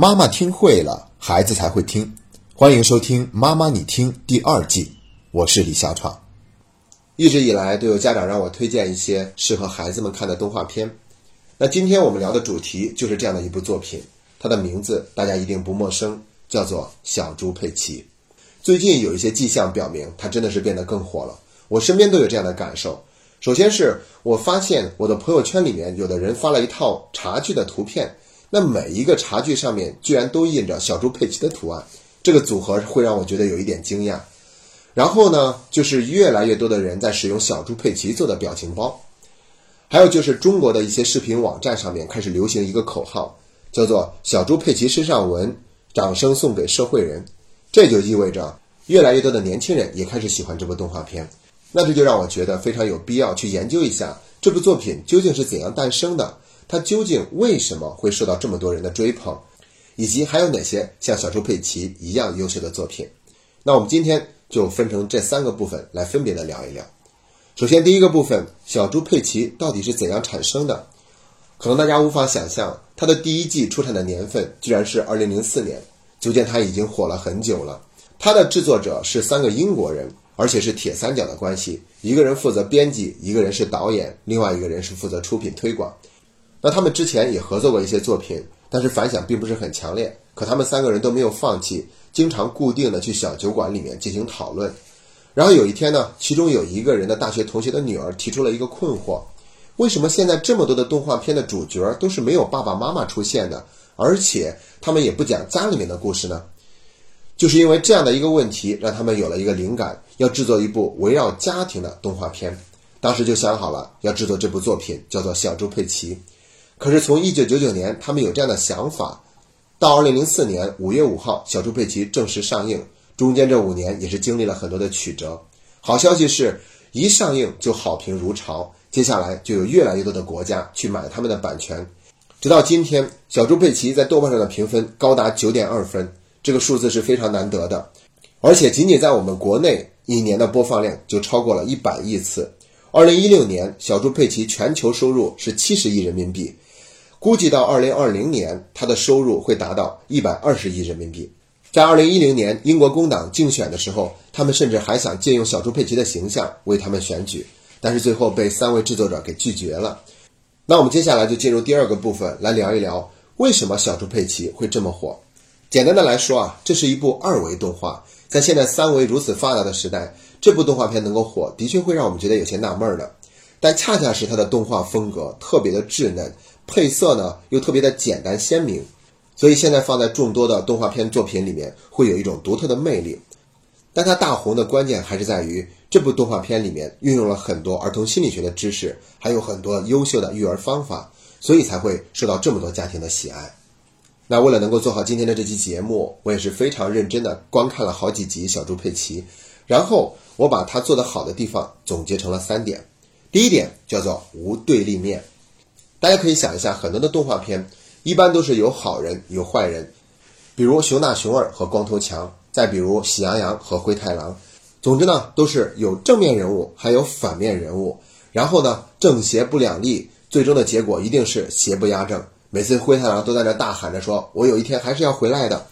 妈妈听会了，孩子才会听。欢迎收听《妈妈你听》第二季，我是李小闯。一直以来都有家长让我推荐一些适合孩子们看的动画片。那今天我们聊的主题就是这样的一部作品，它的名字大家一定不陌生，叫做《小猪佩奇》。最近有一些迹象表明，它真的是变得更火了。我身边都有这样的感受。首先是我发现我的朋友圈里面有的人发了一套茶具的图片。那每一个茶具上面居然都印着小猪佩奇的图案，这个组合会让我觉得有一点惊讶。然后呢，就是越来越多的人在使用小猪佩奇做的表情包，还有就是中国的一些视频网站上面开始流行一个口号，叫做“小猪佩奇身上纹，掌声送给社会人”。这就意味着越来越多的年轻人也开始喜欢这部动画片。那这就让我觉得非常有必要去研究一下这部作品究竟是怎样诞生的。它究竟为什么会受到这么多人的追捧，以及还有哪些像小猪佩奇一样优秀的作品？那我们今天就分成这三个部分来分别的聊一聊。首先，第一个部分，小猪佩奇到底是怎样产生的？可能大家无法想象，它的第一季出产的年份居然是二零零四年，足见它已经火了很久了。它的制作者是三个英国人，而且是铁三角的关系，一个人负责编辑，一个人是导演，另外一个人是负责出品推广。那他们之前也合作过一些作品，但是反响并不是很强烈。可他们三个人都没有放弃，经常固定的去小酒馆里面进行讨论。然后有一天呢，其中有一个人的大学同学的女儿提出了一个困惑：为什么现在这么多的动画片的主角都是没有爸爸妈妈出现的，而且他们也不讲家里面的故事呢？就是因为这样的一个问题，让他们有了一个灵感，要制作一部围绕家庭的动画片。当时就想好了要制作这部作品，叫做《小猪佩奇》。可是从一九九九年，他们有这样的想法，到二零零四年五月五号，小猪佩奇正式上映，中间这五年也是经历了很多的曲折。好消息是，一上映就好评如潮，接下来就有越来越多的国家去买他们的版权，直到今天，小猪佩奇在豆瓣上的评分高达九点二分，这个数字是非常难得的，而且仅仅在我们国内一年的播放量就超过了一百亿次。二零一六年，小猪佩奇全球收入是七十亿人民币。估计到二零二零年，它的收入会达到一百二十亿人民币。在二零一零年英国工党竞选的时候，他们甚至还想借用小猪佩奇的形象为他们选举，但是最后被三位制作者给拒绝了。那我们接下来就进入第二个部分，来聊一聊为什么小猪佩奇会这么火。简单的来说啊，这是一部二维动画，在现在三维如此发达的时代，这部动画片能够火，的确会让我们觉得有些纳闷儿的。但恰恰是它的动画风格特别的稚嫩。配色呢又特别的简单鲜明，所以现在放在众多的动画片作品里面会有一种独特的魅力。但它大红的关键还是在于这部动画片里面运用了很多儿童心理学的知识，还有很多优秀的育儿方法，所以才会受到这么多家庭的喜爱。那为了能够做好今天的这期节目，我也是非常认真的观看了好几集《小猪佩奇》，然后我把它做得好的地方总结成了三点。第一点叫做无对立面。大家可以想一下，很多的动画片一般都是有好人有坏人，比如熊大熊二和光头强，再比如喜羊羊和灰太狼。总之呢，都是有正面人物，还有反面人物。然后呢，正邪不两立，最终的结果一定是邪不压正。每次灰太狼都在那大喊着说：“我有一天还是要回来的。”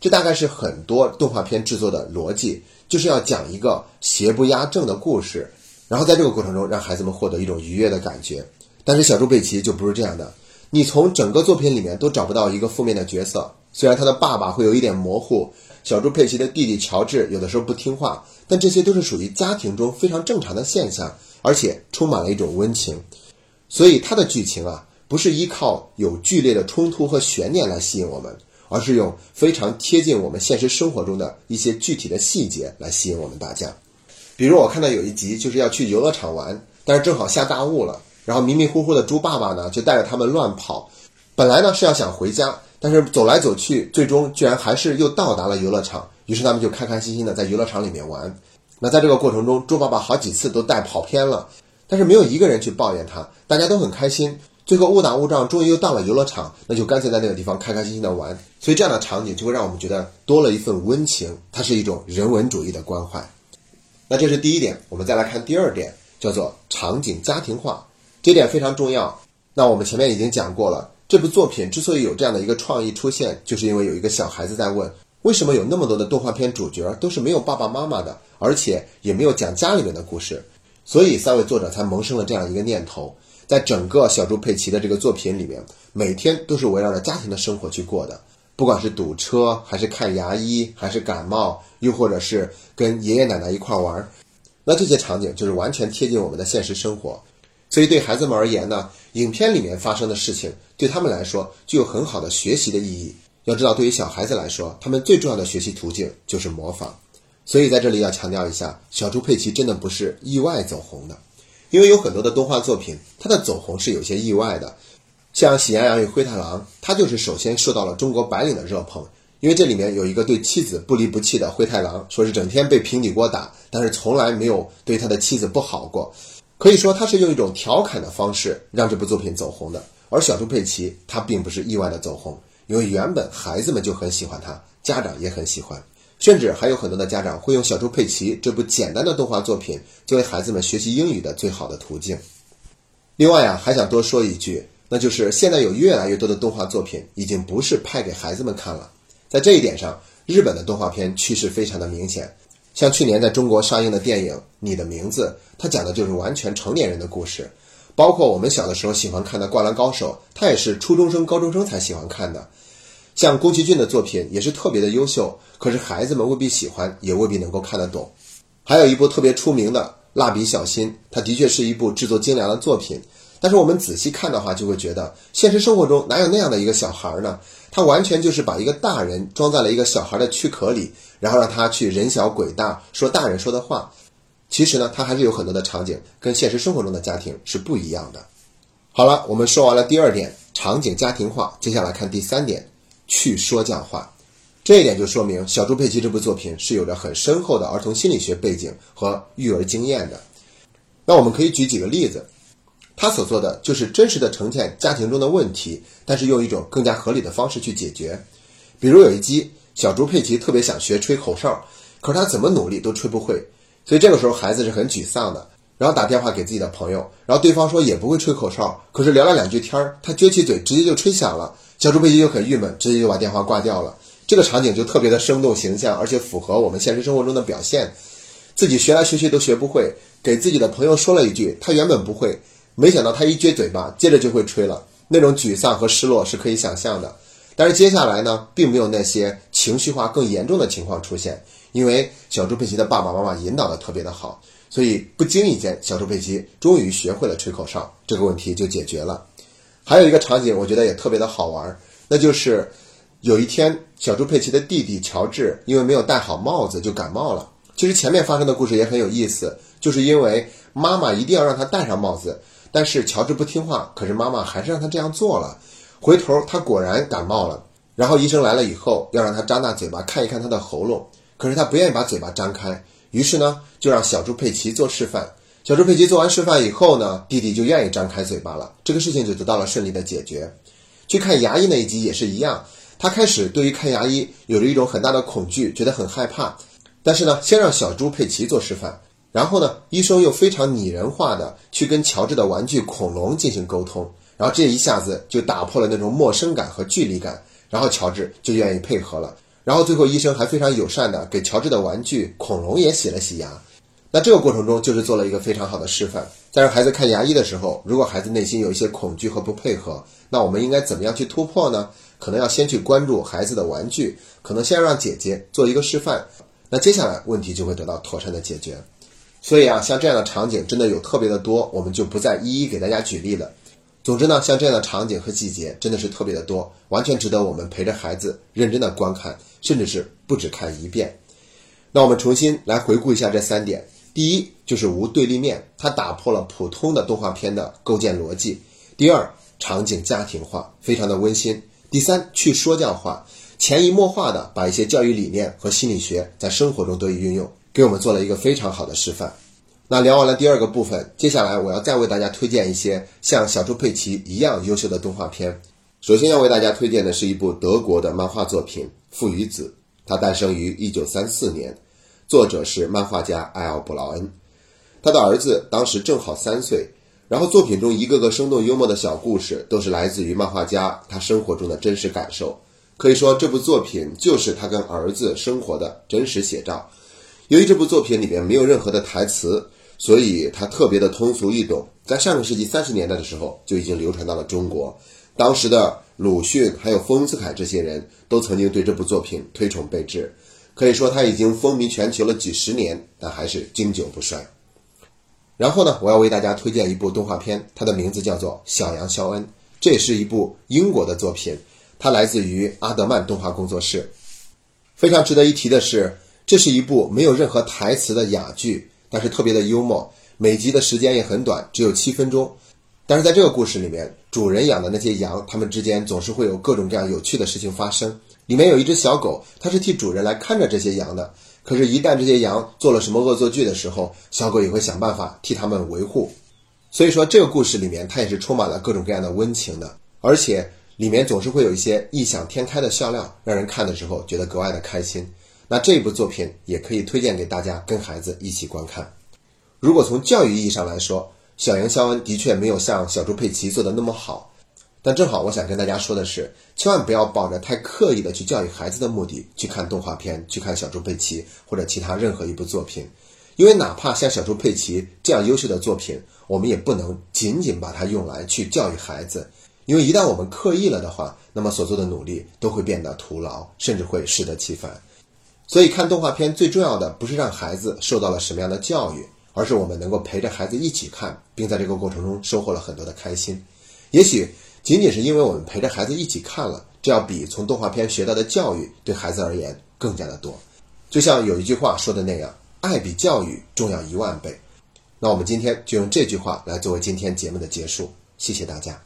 这大概是很多动画片制作的逻辑，就是要讲一个邪不压正的故事，然后在这个过程中让孩子们获得一种愉悦的感觉。但是小猪佩奇就不是这样的，你从整个作品里面都找不到一个负面的角色。虽然他的爸爸会有一点模糊，小猪佩奇的弟弟乔治有的时候不听话，但这些都是属于家庭中非常正常的现象，而且充满了一种温情。所以它的剧情啊，不是依靠有剧烈的冲突和悬念来吸引我们，而是用非常贴近我们现实生活中的一些具体的细节来吸引我们大家。比如我看到有一集就是要去游乐场玩，但是正好下大雾了。然后迷迷糊糊的猪爸爸呢，就带着他们乱跑。本来呢是要想回家，但是走来走去，最终居然还是又到达了游乐场。于是他们就开开心心的在游乐场里面玩。那在这个过程中，猪爸爸好几次都带跑偏了，但是没有一个人去抱怨他，大家都很开心。最后误打误撞，终于又到了游乐场，那就干脆在那个地方开开心心的玩。所以这样的场景就会让我们觉得多了一份温情，它是一种人文主义的关怀。那这是第一点，我们再来看第二点，叫做场景家庭化。这点非常重要。那我们前面已经讲过了，这部作品之所以有这样的一个创意出现，就是因为有一个小孩子在问：为什么有那么多的动画片主角都是没有爸爸妈妈的，而且也没有讲家里面的故事？所以三位作者才萌生了这样一个念头。在整个小猪佩奇的这个作品里面，每天都是围绕着家庭的生活去过的，不管是堵车，还是看牙医，还是感冒，又或者是跟爷爷奶奶一块玩，那这些场景就是完全贴近我们的现实生活。所以对孩子们而言呢，影片里面发生的事情对他们来说具有很好的学习的意义。要知道，对于小孩子来说，他们最重要的学习途径就是模仿。所以在这里要强调一下，小猪佩奇真的不是意外走红的。因为有很多的动画作品，它的走红是有些意外的，像《喜羊羊与灰太狼》，它就是首先受到了中国白领的热捧。因为这里面有一个对妻子不离不弃的灰太狼，说是整天被平底锅打，但是从来没有对他的妻子不好过。可以说他是用一种调侃的方式让这部作品走红的。而小猪佩奇他并不是意外的走红，因为原本孩子们就很喜欢他，家长也很喜欢。甚至还有很多的家长会用《小猪佩奇》这部简单的动画作品作为孩子们学习英语的最好的途径。另外呀，还想多说一句，那就是现在有越来越多的动画作品已经不是拍给孩子们看了。在这一点上，日本的动画片趋势非常的明显。像去年在中国上映的电影《你的名字》，它讲的就是完全成年人的故事。包括我们小的时候喜欢看的《灌篮高手》，它也是初中生、高中生才喜欢看的。像宫崎骏的作品也是特别的优秀，可是孩子们未必喜欢，也未必能够看得懂。还有一部特别出名的《蜡笔小新》，它的确是一部制作精良的作品。但是我们仔细看的话，就会觉得现实生活中哪有那样的一个小孩呢？他完全就是把一个大人装在了一个小孩的躯壳里，然后让他去人小鬼大，说大人说的话。其实呢，他还是有很多的场景跟现实生活中的家庭是不一样的。好了，我们说完了第二点，场景家庭化，接下来看第三点。去说教化，这一点就说明《小猪佩奇》这部作品是有着很深厚的儿童心理学背景和育儿经验的。那我们可以举几个例子，他所做的就是真实的呈现家庭中的问题，但是用一种更加合理的方式去解决。比如有一集，小猪佩奇特别想学吹口哨，可是他怎么努力都吹不会，所以这个时候孩子是很沮丧的，然后打电话给自己的朋友，然后对方说也不会吹口哨，可是聊了两句天儿，他撅起嘴直接就吹响了。小猪佩奇就很郁闷，直接就把电话挂掉了。这个场景就特别的生动形象，而且符合我们现实生活中的表现。自己学来学去都学不会，给自己的朋友说了一句，他原本不会，没想到他一撅嘴巴，接着就会吹了。那种沮丧和失落是可以想象的。但是接下来呢，并没有那些情绪化更严重的情况出现，因为小猪佩奇的爸爸妈妈引导的特别的好，所以不经意间，小猪佩奇终于学会了吹口哨，这个问题就解决了。还有一个场景，我觉得也特别的好玩，那就是有一天，小猪佩奇的弟弟乔治因为没有戴好帽子就感冒了。其实前面发生的故事也很有意思，就是因为妈妈一定要让他戴上帽子，但是乔治不听话，可是妈妈还是让他这样做了。回头他果然感冒了，然后医生来了以后要让他张大嘴巴看一看他的喉咙，可是他不愿意把嘴巴张开，于是呢就让小猪佩奇做示范。小猪佩奇做完示范以后呢，弟弟就愿意张开嘴巴了，这个事情就得到了顺利的解决。去看牙医那一集也是一样，他开始对于看牙医有着一种很大的恐惧，觉得很害怕。但是呢，先让小猪佩奇做示范，然后呢，医生又非常拟人化的去跟乔治的玩具恐龙进行沟通，然后这一下子就打破了那种陌生感和距离感，然后乔治就愿意配合了。然后最后医生还非常友善的给乔治的玩具恐龙也洗了洗牙。那这个过程中就是做了一个非常好的示范，在让孩子看牙医的时候，如果孩子内心有一些恐惧和不配合，那我们应该怎么样去突破呢？可能要先去关注孩子的玩具，可能先让姐姐做一个示范，那接下来问题就会得到妥善的解决。所以啊，像这样的场景真的有特别的多，我们就不再一一给大家举例了。总之呢，像这样的场景和细节真的是特别的多，完全值得我们陪着孩子认真的观看，甚至是不止看一遍。那我们重新来回顾一下这三点。第一就是无对立面，它打破了普通的动画片的构建逻辑。第二，场景家庭化，非常的温馨。第三，去说教化，潜移默化的把一些教育理念和心理学在生活中得以运用，给我们做了一个非常好的示范。那聊完了第二个部分，接下来我要再为大家推荐一些像小猪佩奇一样优秀的动画片。首先要为大家推荐的是一部德国的漫画作品《父与子》，它诞生于一九三四年。作者是漫画家艾奥·布劳恩，他的儿子当时正好三岁，然后作品中一个个生动幽默的小故事，都是来自于漫画家他生活中的真实感受。可以说，这部作品就是他跟儿子生活的真实写照。由于这部作品里面没有任何的台词，所以它特别的通俗易懂。在上个世纪三十年代的时候，就已经流传到了中国。当时的鲁迅还有丰子恺这些人都曾经对这部作品推崇备至。可以说，他已经风靡全球了几十年，但还是经久不衰。然后呢，我要为大家推荐一部动画片，它的名字叫做《小羊肖恩》，这也是一部英国的作品，它来自于阿德曼动画工作室。非常值得一提的是，这是一部没有任何台词的哑剧，但是特别的幽默。每集的时间也很短，只有七分钟。但是在这个故事里面，主人养的那些羊，它们之间总是会有各种各样有趣的事情发生。里面有一只小狗，它是替主人来看着这些羊的。可是，一旦这些羊做了什么恶作剧的时候，小狗也会想办法替它们维护。所以说，这个故事里面它也是充满了各种各样的温情的，而且里面总是会有一些异想天开的笑料，让人看的时候觉得格外的开心。那这部作品也可以推荐给大家，跟孩子一起观看。如果从教育意义上来说，小羊肖恩的确没有像小猪佩奇做的那么好。但正好，我想跟大家说的是，千万不要抱着太刻意的去教育孩子的目的去看动画片，去看小猪佩奇或者其他任何一部作品，因为哪怕像小猪佩奇这样优秀的作品，我们也不能仅仅把它用来去教育孩子，因为一旦我们刻意了的话，那么所做的努力都会变得徒劳，甚至会适得其反。所以，看动画片最重要的不是让孩子受到了什么样的教育，而是我们能够陪着孩子一起看，并在这个过程中收获了很多的开心。也许。仅仅是因为我们陪着孩子一起看了，这要比从动画片学到的教育对孩子而言更加的多。就像有一句话说的那样，爱比教育重要一万倍。那我们今天就用这句话来作为今天节目的结束。谢谢大家。